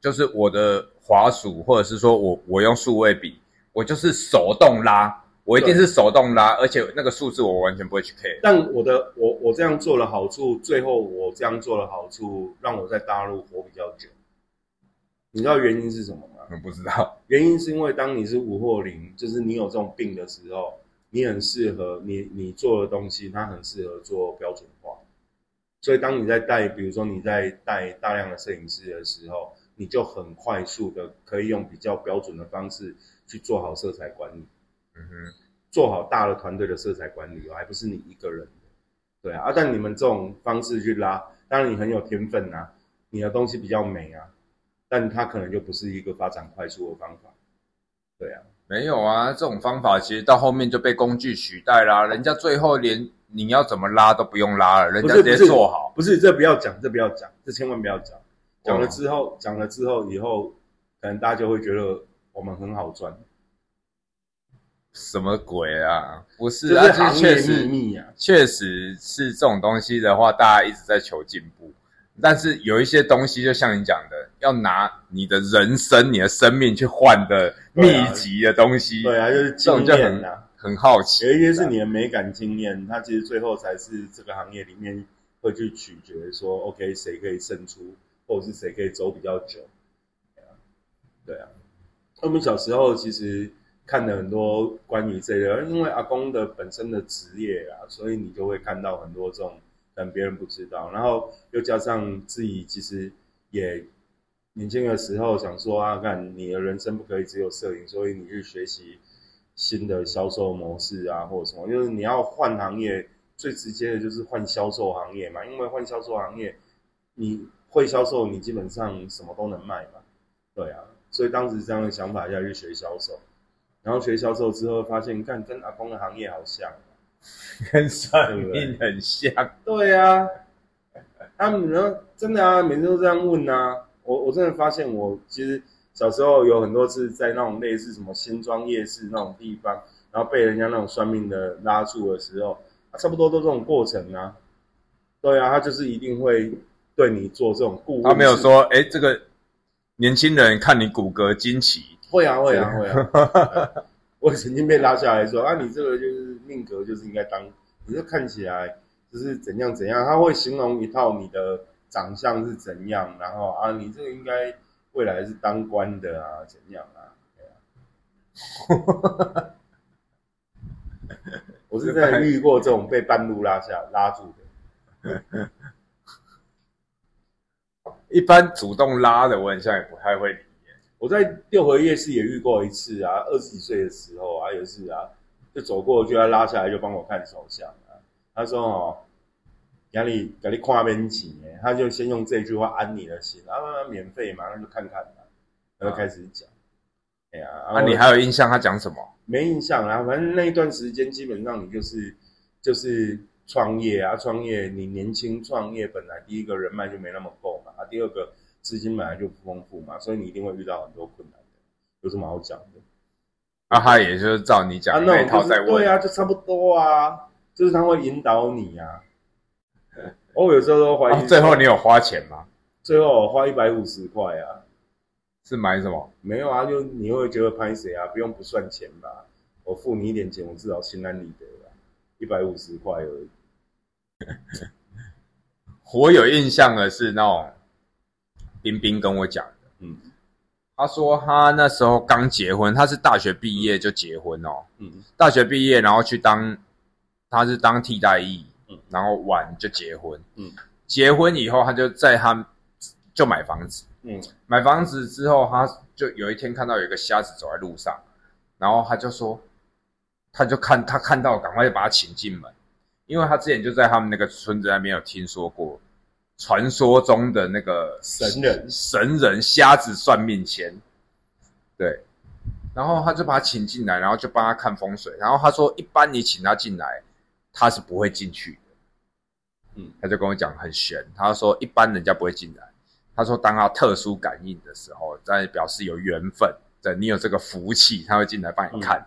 就是我的滑鼠，或者是说我我用数位笔，我就是手动拉，我一定是手动拉，而且那个数字我完全不会去 care。但我的我我这样做的好处，最后我这样做的好处，让我在大陆活比较久。你知道原因是什么吗？我不知道，原因是因为当你是五或零，就是你有这种病的时候，你很适合你你做的东西，它很适合做标准化。所以当你在带，比如说你在带大量的摄影师的时候，你就很快速的可以用比较标准的方式去做好色彩管理。嗯哼，做好大的团队的色彩管理哦，还不是你一个人的。对啊，啊，但你们这种方式去拉，当然你很有天分啊，你的东西比较美啊，但它可能就不是一个发展快速的方法。对啊，没有啊，这种方法其实到后面就被工具取代啦，人家最后连你要怎么拉都不用拉了，人家直接做好。不是这不要讲，这不要讲，这千万不要讲。讲了哦之后，讲了之后，以后可能大家就会觉得我们很好赚，什么鬼啊？不是这啊，这确实秘密啊。确实是这种东西的话，大家一直在求进步。但是有一些东西，就像你讲的，要拿你的人生、你的生命去换的密集的东西，对啊，就是经这种就很。很好奇。有一些是你的美感经验，它其实最后才是这个行业里面会去取决说，OK，谁可以胜出，或者是谁可以走比较久。对啊，对啊。我们小时候其实看了很多关于这个，因为阿公的本身的职业啊，所以你就会看到很多这种但别人不知道，然后又加上自己其实也年轻的时候想说啊，看你的人生不可以只有摄影，所以你去学习新的销售模式啊，或者什么，就是你要换行业，最直接的就是换销售行业嘛，因为换销售行业，你会销售，你基本上什么都能卖嘛，对啊，所以当时这样的想法下去学销售，然后学销售之后发现，干跟阿公的行业好像，跟算命很像。对啊，他们然后真的啊，每次都这样问啊，我我真的发现，我其实小时候有很多次在那种类似什么新庄夜市那种地方，然后被人家那种算命的拉住的时候，啊、差不多都这种过程啊。对啊，他就是一定会对你做这种顾问。他没有，说，哎，这个年轻人看你骨骼惊奇，会啊会啊会啊。我曾经被拉下来说啊，你这个就是命格就是应该当，你这看起来就是怎样怎样，他会形容一套你的长相是怎样，然后啊，你这个应该未来是当官的啊，怎样啊？对啊。我是在遇过这种被半路拉下拉住的。一般主动拉的，我很像也不太会理。我在六合夜市也遇过一次啊，二十几岁的时候啊，有一次啊，就走过去，他拉下来就帮我看手相啊。他说：“哦，给你给你跨边起，他就先用这句话安你的心，啊，免费嘛，那就看看嘛。”然后开始讲。哎呀，那你还有印象他讲什么？没印象啦，反正那一段时间基本上你就是就是创业啊，创业你年轻创业本来第一个人脉就没那么够嘛，啊，第二个资金本来就不丰富嘛，所以你一定会遇到很多困难的，有什么好讲的？啊，他也就是照你讲的那一套在问，对啊，就差不多啊，就是他会引导你啊。我有时候都怀疑，最后你有花钱吗？最后我花一百五十块啊。是买什么？没有啊，就你会觉得拍谁啊？不用不算钱吧？我付你一点钱，我至少心安理得吧？一百五十块而已。我有印象的是那种冰冰跟我讲的，嗯，他说他那时候刚结婚，他是大学毕业就结婚哦，嗯，大学毕业然后去当，他是当替代役，嗯，然后晚就结婚，嗯，结婚以后他就在他就买房子。嗯，买房子之后，他就有一天看到有一个瞎子走在路上，然后他就说，他就看他看到，赶快就把他请进门，因为他之前就在他们那个村子那边有听说过传说中的那个神人。神人瞎子算命签，对，然后他就把他请进来，然后就帮他看风水，然后他说，一般你请他进来，他是不会进去的，嗯，他就跟我讲很玄，他说一般人家不会进来。他说：“当他特殊感应的时候，在表示有缘分，对你有这个福气，他会进来帮你看，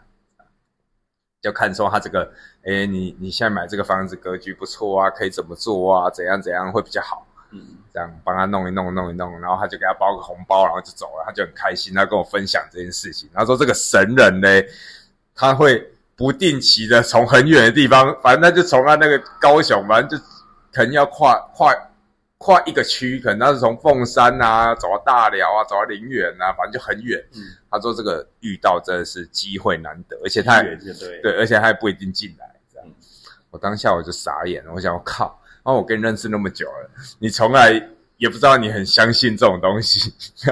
就看说他这个，哎，你你现在买这个房子格局不错啊，可以怎么做啊？怎样怎样会比较好？嗯，这样帮他弄一弄，弄一弄，然后他就给他包个红包，然后就走了，他就很开心，他跟我分享这件事情。他说这个神人呢，他会不定期的从很远的地方，反正他就从他那个高雄，反正就可能要跨跨。”跨一个区，可能他是从凤山啊走到大寮啊，走到林园啊，反正就很远。嗯，他说这个遇到真的是机会难得，而且他对对，而且他也不一定进来。这样，我当下我就傻眼了，我想我靠，然后我跟你认识那么久了，你从来也不知道你很相信这种东西，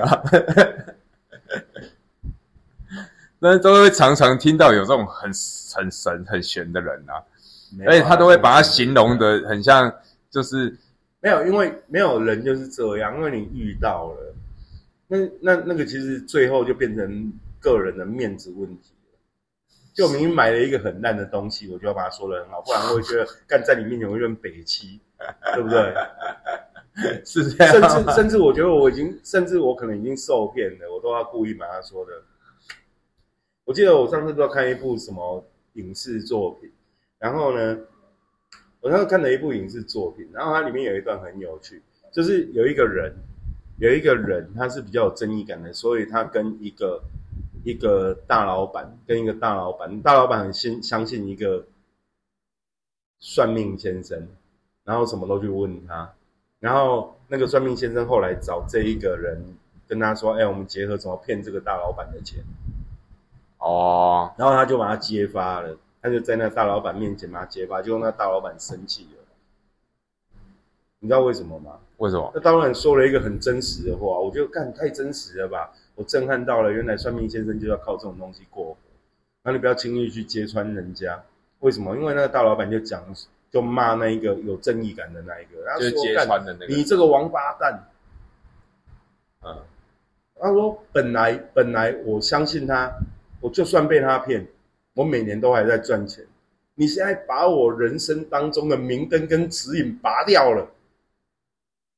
那都会常常听到有这种很很神很玄的人啊，而且他都会把它形容的很像就是。没有，因为没有人就是这样，因为你遇到了，那那那个其实最后就变成个人的面子问题了。就明明买了一个很烂的东西，我就要把它说的很好，不然我会觉得干在你面前我有点北气，对不对？是这样。甚至甚至我觉得我已经，甚至我可能已经受骗了，我都要故意把它说的。我记得我上次都要看一部什么影视作品，然后呢？我当时看了一部影视作品，然后它里面有一段很有趣，就是有一个人，有一个人他是比较有正义感的，所以他跟一个一个大老板，跟一个大老板，大老板很信相信一个算命先生，然后什么都去问他，然后那个算命先生后来找这一个人跟他说：“哎，我们结合怎么骗这个大老板的钱？”哦，然后他就把他揭发了。他就在那大老板面前嘛结巴，结果那大老板生气了。你知道为什么吗？为什么？那当然说了一个很真实的话，我觉得干太真实了吧，我震撼到了。原来算命先生就要靠这种东西过活，那你不要轻易去揭穿人家。为什么？因为那个大老板就讲，就骂那一个有正义感的那一个，他说：“揭穿的那个，你这个王八蛋。”嗯，他说：“本来本来我相信他，我就算被他骗。”我每年都还在赚钱，你现在把我人生当中的明灯跟指引拔掉了，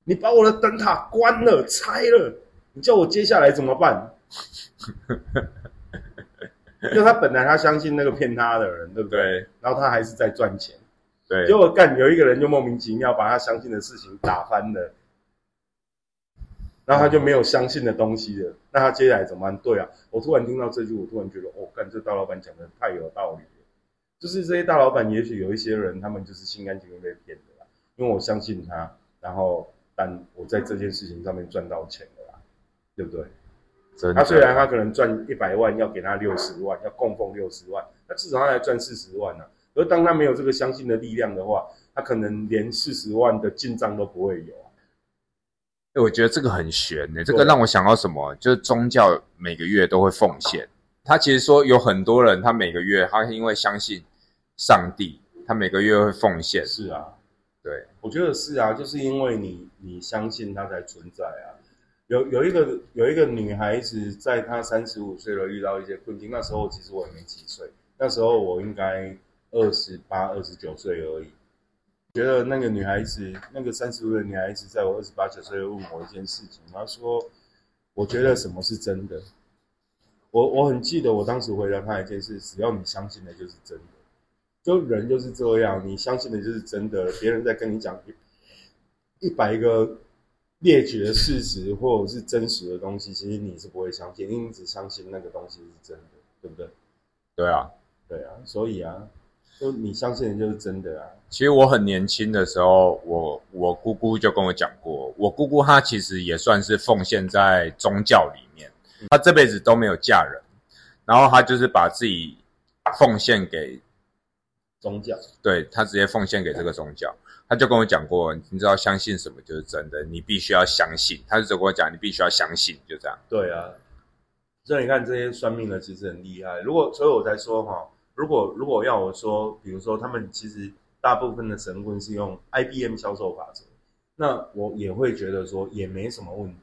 你把我的灯塔关了、拆了，你叫我接下来怎么办？因为他本来他相信那个骗他的人，对不对？对然后他还是在赚钱，对结，果干有一个人就莫名其妙把他相信的事情打翻了，然后他就没有相信的东西了。那他接下来怎么办？对啊，我突然听到这句，我突然觉得，哦，干这大老板讲的太有道理了。就是这些大老板，也许有一些人，他们就是心甘情愿被骗的啦，因为我相信他，然后但我在这件事情上面赚到钱了啦，对不对？他虽然他可能赚一百万，要给他六十万，要供奉六十万，那至少他还赚四十万呢、而当他没有这个相信的力量的话，他可能连四十万的进账都不会有啊。欸我觉得这个很悬呢、这个让我想到什么？就是宗教每个月都会奉献。他其实说有很多人，他每个月他因为相信上帝，他每个月会奉献。是啊，对，我觉得是啊，就是因为你你相信它才存在啊。有有一个有一个女孩子，在她三十五岁了遇到一些困境，那时候其实我也没几岁，那时候我应该二十八、二十九岁而已。觉得那个女孩子，那个三十岁的女孩子，在我二十八九岁问我一件事情，她说：“我觉得什么是真的？”我我很记得我当时回答她一件事：只要你相信的就是真的。就人就是这样，你相信的就是真的，别人在跟你讲一一百个列举的事实或者是真实的东西，其实你是不会相信，因为你只相信那个东西是真的，对不对？对啊。对啊，所以啊，就你相信的就是真的啊。其实我很年轻的时候，我我姑姑就跟我讲过，我姑姑她其实也算是奉献在宗教里面，她这辈子都没有嫁人，然后她就是把自己奉献给宗教对她直接奉献给这个宗教，她就跟我讲过，你知道相信什么就是真的，你必须要相信。她就只跟我讲，你必须要相信，就这样。对啊，所以你看这些算命的其实很厉害。如果所以我才说哈，如果如果要我说，比如说他们其实大部分的神棍是用 IBM 销售法则，那我也会觉得说也没什么问题。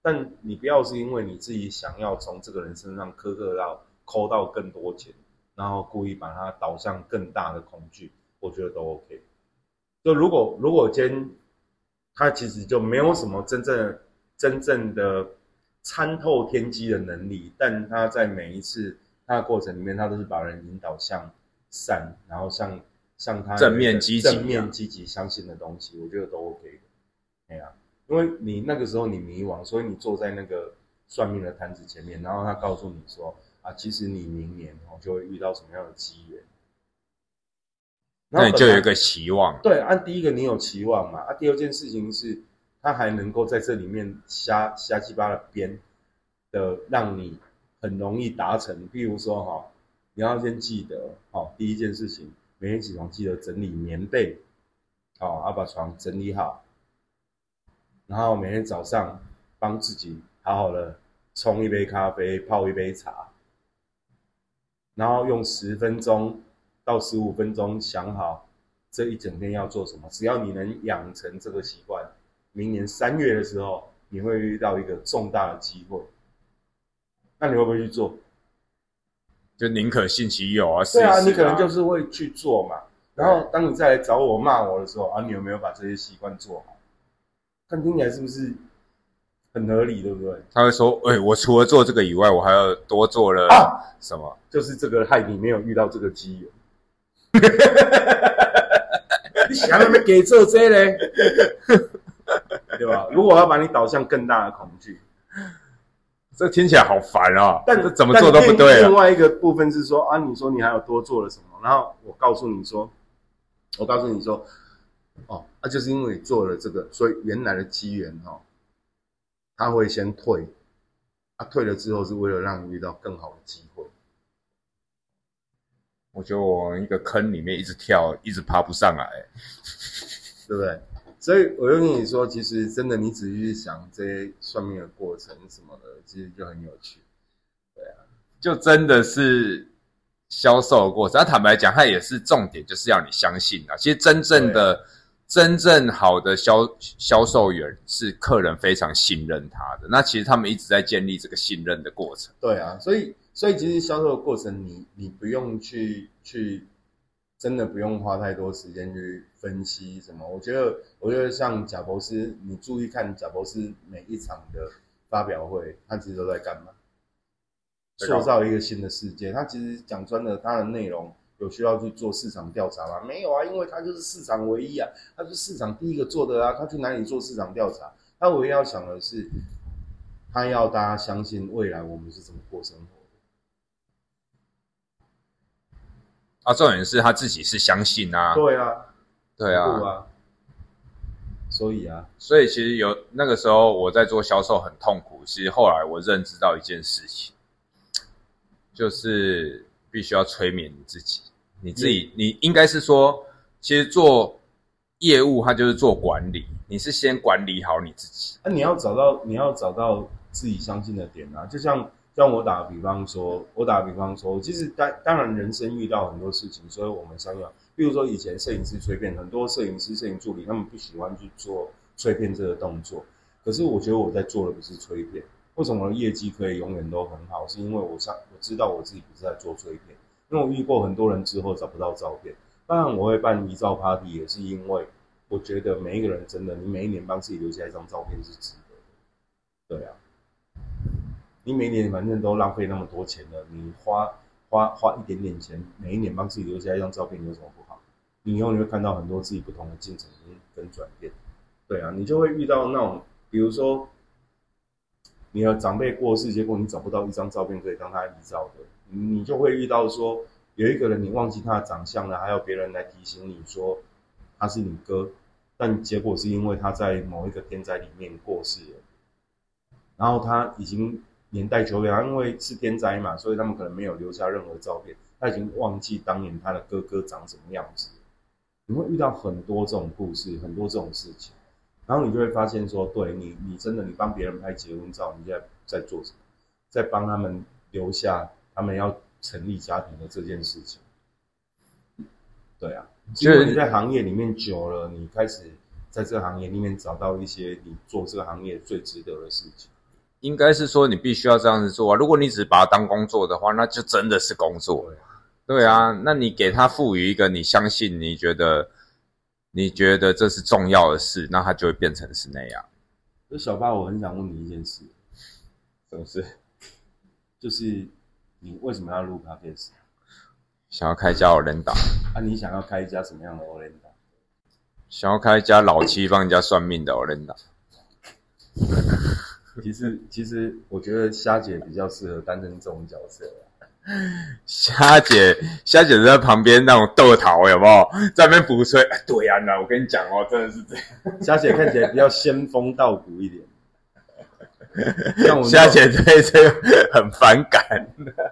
但你不要是因为你自己想要从这个人身上苛刻到抠到更多钱，然后故意把他导向更大的恐惧，我觉得都 OK。就如果如果今天他其实就没有什么真正真正的参透天机的能力，但他在每一次他的过程里面，他都是把人引导向善，然后向向他正面积极啊正面积极相信的东西，我觉得都 OK 的。哎呀、因为你那个时候你迷惘，所以你坐在那个算命的摊子前面，然后他告诉你说啊，其实你明年哦就会遇到什么样的机缘，那你就有一个期望。对，按第一个你有期望嘛，啊，第二件事情是，他还能够在这里面瞎瞎鸡巴的编的，让你很容易达成。譬如说哈、你要先记得，好、第一件事情，每天起床记得整理棉被，好、要把床整理好，然后每天早上帮自己好好的冲一杯咖啡，泡一杯茶，然后用十分钟到十五分钟想好这一整天要做什么。只要你能养成这个习惯，明年三月的时候，你会遇到一个重大的机会。那你会不会去做？就宁可信其有啊。对啊，你可能就是会去做嘛。然后当你再来找我骂我的时候啊，你有没有把这些习惯做好？看听起来是不是很合理，对不对？他会说：“哎、我除了做这个以外，我还要多做了啊什么？就是这个害你没有遇到这个机缘。你想要没给这些嘞，对吧？如果要把你导向更大的恐惧，这听起来好烦啊！但这怎么做都不对啊。另另外一个部分是说啊，你说你还有多做了什么？然后我告诉你说，我告诉你说，哦，啊，就是因为你做了这个，所以原来的机缘哦，他会先退，啊，退了之后是为了让你遇到更好的机会。我觉得我往一个坑里面一直跳，一直爬不上来。对不对？所以我就跟你说，其实真的，你仔细去想这些算命的过程什么的，其实就很有趣。对啊就真的是销售的过程。那坦白讲，它也是重点，就是要你相信啊。其实真正的、真正好的销销售员是客人非常信任他的。那其实他们一直在建立这个信任的过程。对啊，所以所以其实销售的过程你，你不用去去真的不用花太多时间去分析什么。我觉得，我觉得像贾博士，你注意看贾博士每一场的发表会，他其实都在干嘛？塑造一个新的世界。他其实讲穿了，他的内容有需要去做市场调查吗？没有啊，因为他就是市场唯一啊，他是市场第一个做的啊。他去哪里做市场调查？他唯一要想的是，他要大家相信未来我们是怎么过生活啊，重点是他自己是相信啊，对啊，对啊，啊。所以啊，所以其实有那个时候我在做销售很痛苦。其实后来我认知到一件事情，就是必须要催眠你自己。你自己，你应该是说，其实做业务它就是做管理，你是先管理好你自己。那、你要找到你要找到自己相信的点啊，就像像我打个比方说，我打个比方说，其实当当然人生遇到很多事情，所以我们想要，比如说以前摄影师催片，很多摄影师、摄影助理他们不喜欢去做催片这个动作，可是我觉得我在做的不是催片，为什么业绩可以永远都很好？是因为我上我知道我自己不是在做催片，因为我遇过很多人之后找不到照片，当然我会办遗照 party，也是因为我觉得每一个人真的，你每一年帮自己留下一张照片是值得的，对啊。你每年反正都浪费那么多钱了，你花花花一点点钱，每一年帮自己留下一张照片，有什么不好？你以后你会看到很多自己不同的进程跟跟转变，对啊，你就会遇到那种，比如说你的长辈过世，结果你找不到一张照片可以当他遗照的，你就会遇到说有一个人你忘记他的长相了，还有别人来提醒你说他是你哥，但结果是因为他在某一个天灾里面过世了，然后他已经。年代久远，因为是天灾嘛，所以他们可能没有留下任何照片。他已经忘记当年他的哥哥长什么样子。你会遇到很多这种故事，很多这种事情，然后你就会发现说，对你，你真的你帮别人拍结婚照，你在在做什么？在帮他们留下他们要成立家庭的这件事情。对啊，因为你在行业里面久了，你开始在这个行业里面找到一些你做这个行业最值得的事情。应该是说你必须要这样子做啊！如果你只把它当工作的话，那就真的是工作。对啊，那你给他赋予一个你相信、你觉得、你觉得这是重要的事，那他就会变成是那样。那小巴，我很想问你一件事，什么事？就是你为什么要录 podcast？想要开一家 o l n d a 啊，你想要开一家什么样的 o l n d a 想要开一家老七帮人家算命的 o l n d a 其实，其实我觉得虾姐比较适合担任这种角色。虾姐，虾姐在旁边那种逗桃，有没有在那边补吹？对呀，那我跟你讲哦，真的是这样。虾姐看起来比较仙风道骨一点。像我虾姐对这个很反感。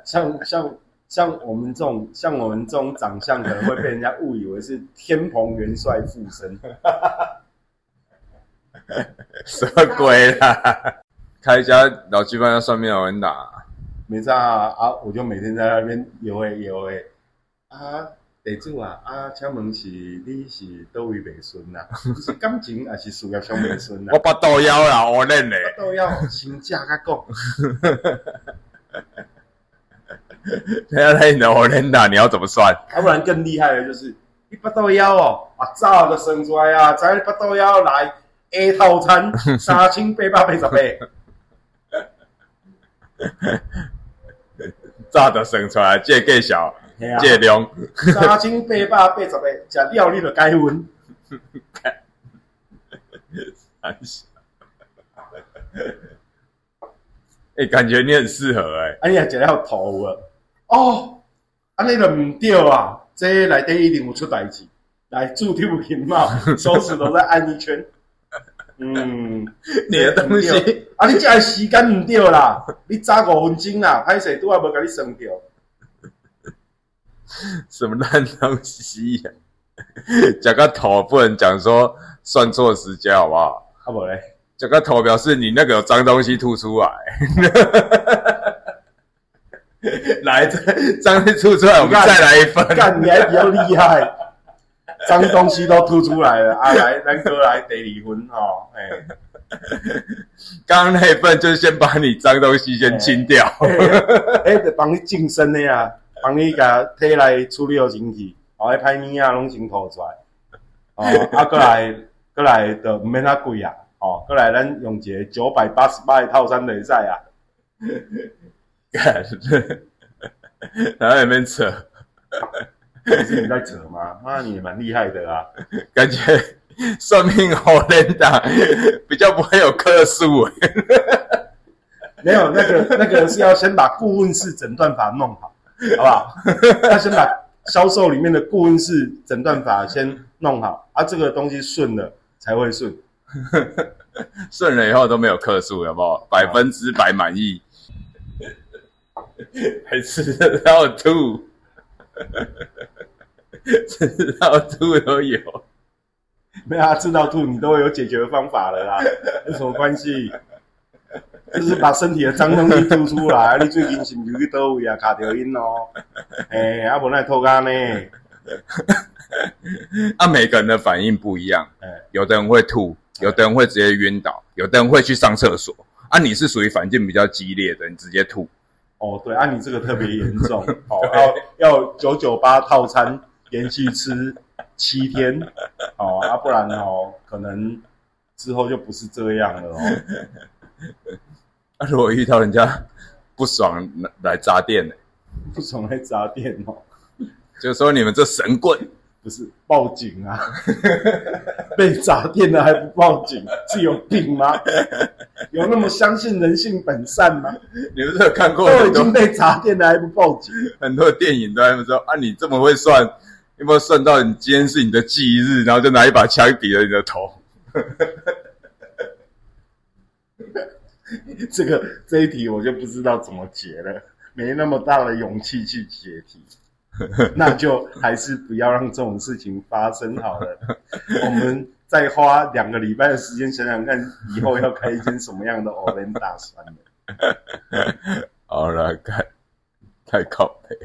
像像像我们这种像我们这种长相，可能会被人家误以为是天蓬元帅附身。什么鬼啦？开一家老鸡饭要算命的人打，没错啊啊！我就每天在那边游诶游诶啊，地主啊啊，请问是你是倒位未顺呐？是感情还是事业上未顺呐？我八道腰啦，我认嘞。八道腰，请假甲讲。等下来你的我认打，你要怎么算？要不然更厉害的就是，你八道幺哦，啊早就生出来啊，在八道幺来 A 套餐三千八百八十八。早就生出来，这计小，这量三千八百八十个，食了你就改分。哎，感觉你很适合哎。哎呀，食了头啊！哦，安尼就唔对啊！这内底一定有出代志，来注定不行嘛，手指都在按一圈。嗯，你的东西啊，你这时间唔对啦，你早五分钟啦，歹势拄还无甲你算掉。什么烂东西呀？讲个头不能讲说算错时间好不好？好不嘞？讲个头表示你那个有脏东西吐出来。来，脏东西吐出来，我们再来一份。干，你还比较厉害。脏东西都吐出来了啊！来，咱哥来得离婚哦。哎，刚刚那一份就是先把你脏东西先清掉，哎，帮你净身的呀，帮你甲体内处理好身体。后迄歹物啊拢先吐出来，哦，啊，过来过来就毋免遐贵啊，哦，过来咱用一个九百八十八的套餐就会使啊，干，然后里面扯，不是你在扯吗？妈，你也蛮厉害的啊，感觉算命好人打比较不会有客诉欸。没有那个那个是要先把顾问式诊断法弄好，好不好？要先把销售里面的顾问式诊断法先弄好，啊，这个东西顺了才会顺。顺了以后都没有克数，有不有？百分之百满意，还吃得到吐，吃得到吐都有。没有啊，吃到吐你都会有解决方法了啦，有什么关系？就是把身体的脏东西吐出来。你最近是不是去倒位啊？卡掉音哦。哎、啊，无那吐干呢？啊，每个人的反应不一样，哎、有的人会吐，有的人会直接晕倒，有的人会去上厕所。啊，你是属于反应比较激烈的，你直接吐。哦，对，啊，你这个特别严重，哦，要要九九八套餐，连续吃七天，哦，啊，不然哦，可能之后就不是这样了哦。啊，如果遇到人家不爽来砸店呢，不爽来砸店哦，就说你们这神棍，不是报警啊！被砸店了还不报警，是有病吗？有那么相信人性本善吗？你们是有看过都已经被砸店了还不报警？很多电影都在说啊，你这么会算，有没有算到你今天是你的忌日，然后就拿一把枪抵了你的头？这个这一题我就不知道怎么解了，没那么大的勇气去解题，那就还是不要让这种事情发生好了。我们再花两个礼拜的时间想想看，以后要开一间什么样的偶然大算了。好了，看太靠背。